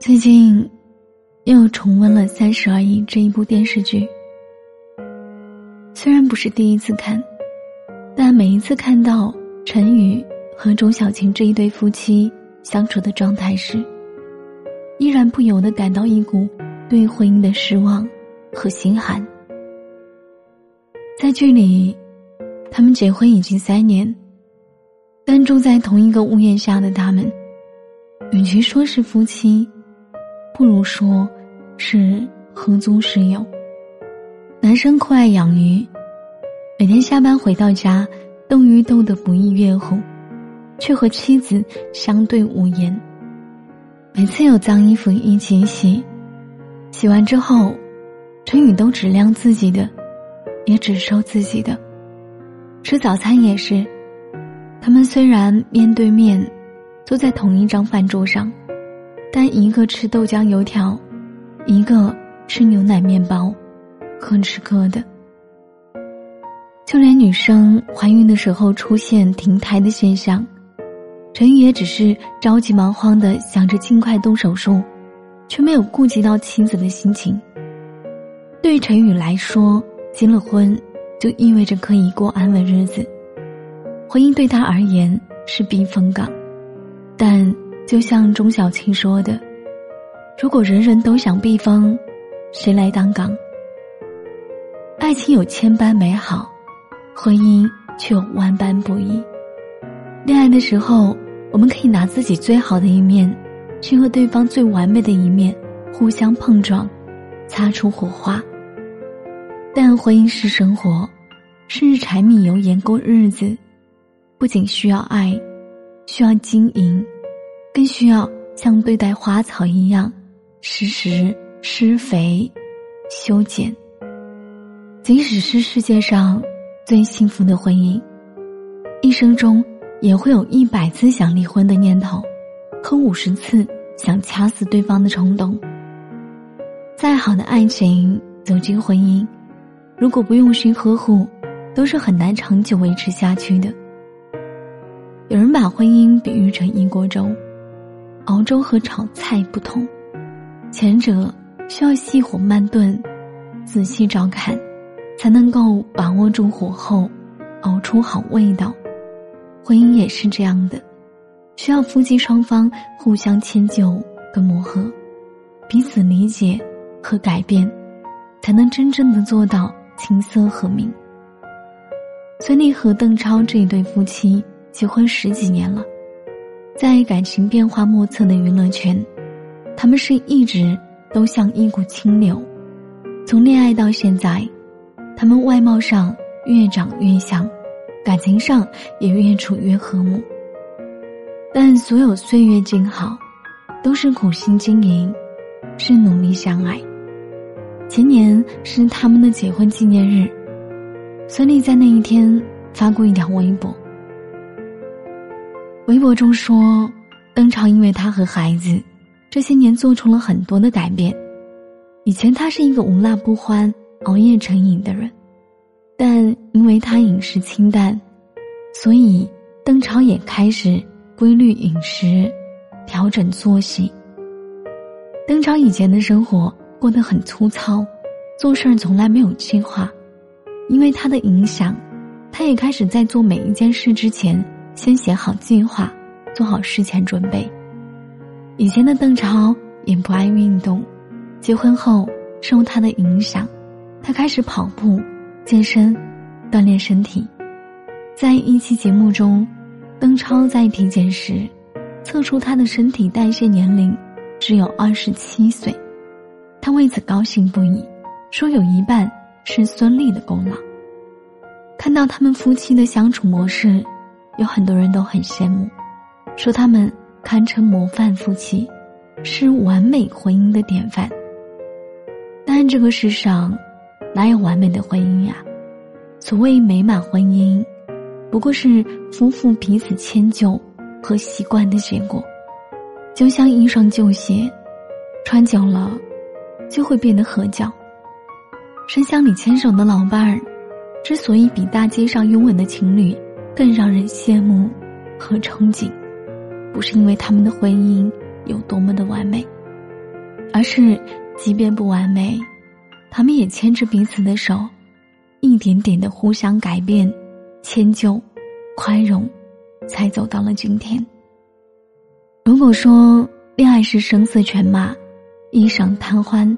最近又重温了《三十而已》这一部电视剧，虽然不是第一次看，但每一次看到陈宇和钟小琴这一对夫妻相处的状态时，依然不由得感到一股对婚姻的失望和心寒。在剧里，他们结婚已经三年，但住在同一个屋檐下的他们，与其说是夫妻。不如说，是合租室友。男生酷爱养鱼，每天下班回到家，斗鱼斗得不亦乐乎，却和妻子相对无言。每次有脏衣服一起洗，洗完之后，陈宇都只晾自己的，也只收自己的。吃早餐也是，他们虽然面对面，坐在同一张饭桌上。但一个吃豆浆油条，一个吃牛奶面包，各吃各的。就连女生怀孕的时候出现停胎的现象，陈宇也只是着急忙慌的想着尽快动手术，却没有顾及到妻子的心情。对于陈宇来说，结了婚就意味着可以过安稳日子，婚姻对他而言是避风港，但。就像钟小青说的：“如果人人都想避风，谁来当港？爱情有千般美好，婚姻却万般不易。恋爱的时候，我们可以拿自己最好的一面，去和对方最完美的一面互相碰撞，擦出火花。但婚姻是生活，是柴米油盐过日子，不仅需要爱，需要经营。”更需要像对待花草一样，时时施肥、修剪。即使是世界上最幸福的婚姻，一生中也会有一百次想离婚的念头，和五十次想掐死对方的冲动。再好的爱情走进婚姻，如果不用心呵护，都是很难长久维持下去的。有人把婚姻比喻成一锅粥。熬粥和炒菜不同，前者需要细火慢炖，仔细照看，才能够把握住火候，熬出好味道。婚姻也是这样的，需要夫妻双方互相迁就跟磨合，彼此理解和改变，才能真正的做到琴瑟和鸣。孙俪和邓超这一对夫妻结婚十几年了。在感情变化莫测的娱乐圈，他们是一直都像一股清流。从恋爱到现在，他们外貌上越长越像，感情上也越处越和睦。但所有岁月静好，都是苦心经营，是努力相爱。前年是他们的结婚纪念日，孙俪在那一天发过一条微博。微博中说，邓超因为他和孩子，这些年做出了很多的改变。以前他是一个无辣不欢、熬夜成瘾的人，但因为他饮食清淡，所以邓超也开始规律饮食，调整作息。邓超以前的生活过得很粗糙，做事儿从来没有计划。因为他的影响，他也开始在做每一件事之前。先写好计划，做好事前准备。以前的邓超也不爱运动，结婚后受他的影响，他开始跑步、健身，锻炼身体。在一期节目中，邓超在体检时，测出他的身体代谢年龄只有二十七岁，他为此高兴不已，说有一半是孙俪的功劳。看到他们夫妻的相处模式。有很多人都很羡慕，说他们堪称模范夫妻，是完美婚姻的典范。但这个世上，哪有完美的婚姻呀？所谓美满婚姻，不过是夫妇彼此迁就和习惯的结果。就像一双旧鞋，穿久了，就会变得合脚。深巷里牵手的老伴儿，之所以比大街上拥吻的情侣。更让人羡慕和憧憬，不是因为他们的婚姻有多么的完美，而是即便不完美，他们也牵着彼此的手，一点点的互相改变、迁就、宽容，才走到了今天。如果说恋爱是声色犬马、一晌贪欢，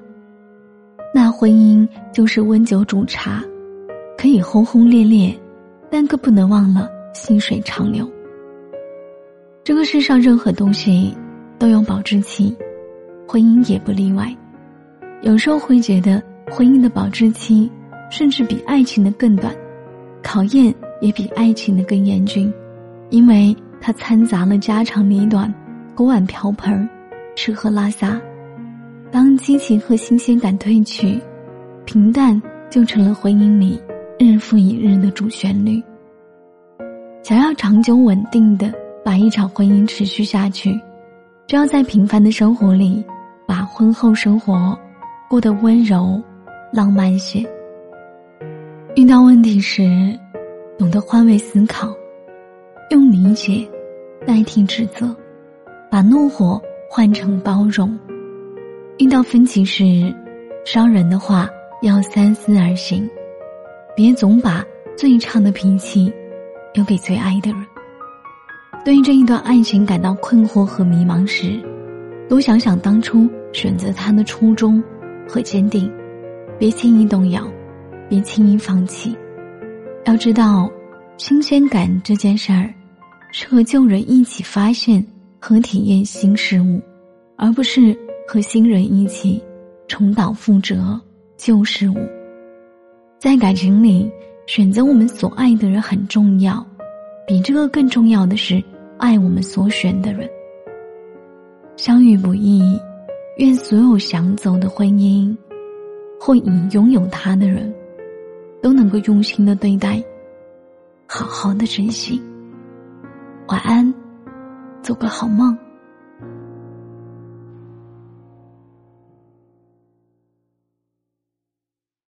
那婚姻就是温酒煮茶，可以轰轰烈烈，但可不能忘了细水长流。这个世上任何东西都有保质期，婚姻也不例外。有时候会觉得婚姻的保质期甚至比爱情的更短，考验也比爱情的更严峻，因为它掺杂了家长里短、锅碗瓢盆、吃喝拉撒。当激情和新鲜感褪去，平淡就成了婚姻里日复一日的主旋律。想要长久稳定的。把一场婚姻持续下去，就要在平凡的生活里，把婚后生活过得温柔、浪漫些。遇到问题时，懂得换位思考，用理解代替指责，把怒火换成包容。遇到分歧时，伤人的话要三思而行，别总把最差的脾气留给最爱的人。对于这一段爱情感到困惑和迷茫时，多想想当初选择他的初衷和坚定，别轻易动摇，别轻易放弃。要知道，新鲜感这件事儿，是和旧人一起发现和体验新事物，而不是和新人一起重蹈覆辙旧事物。在感情里，选择我们所爱的人很重要，比这个更重要的是。爱我们所选的人，相遇不易，愿所有想走的婚姻，或已拥有他的人，都能够用心的对待，好好的珍惜。晚安，做个好梦。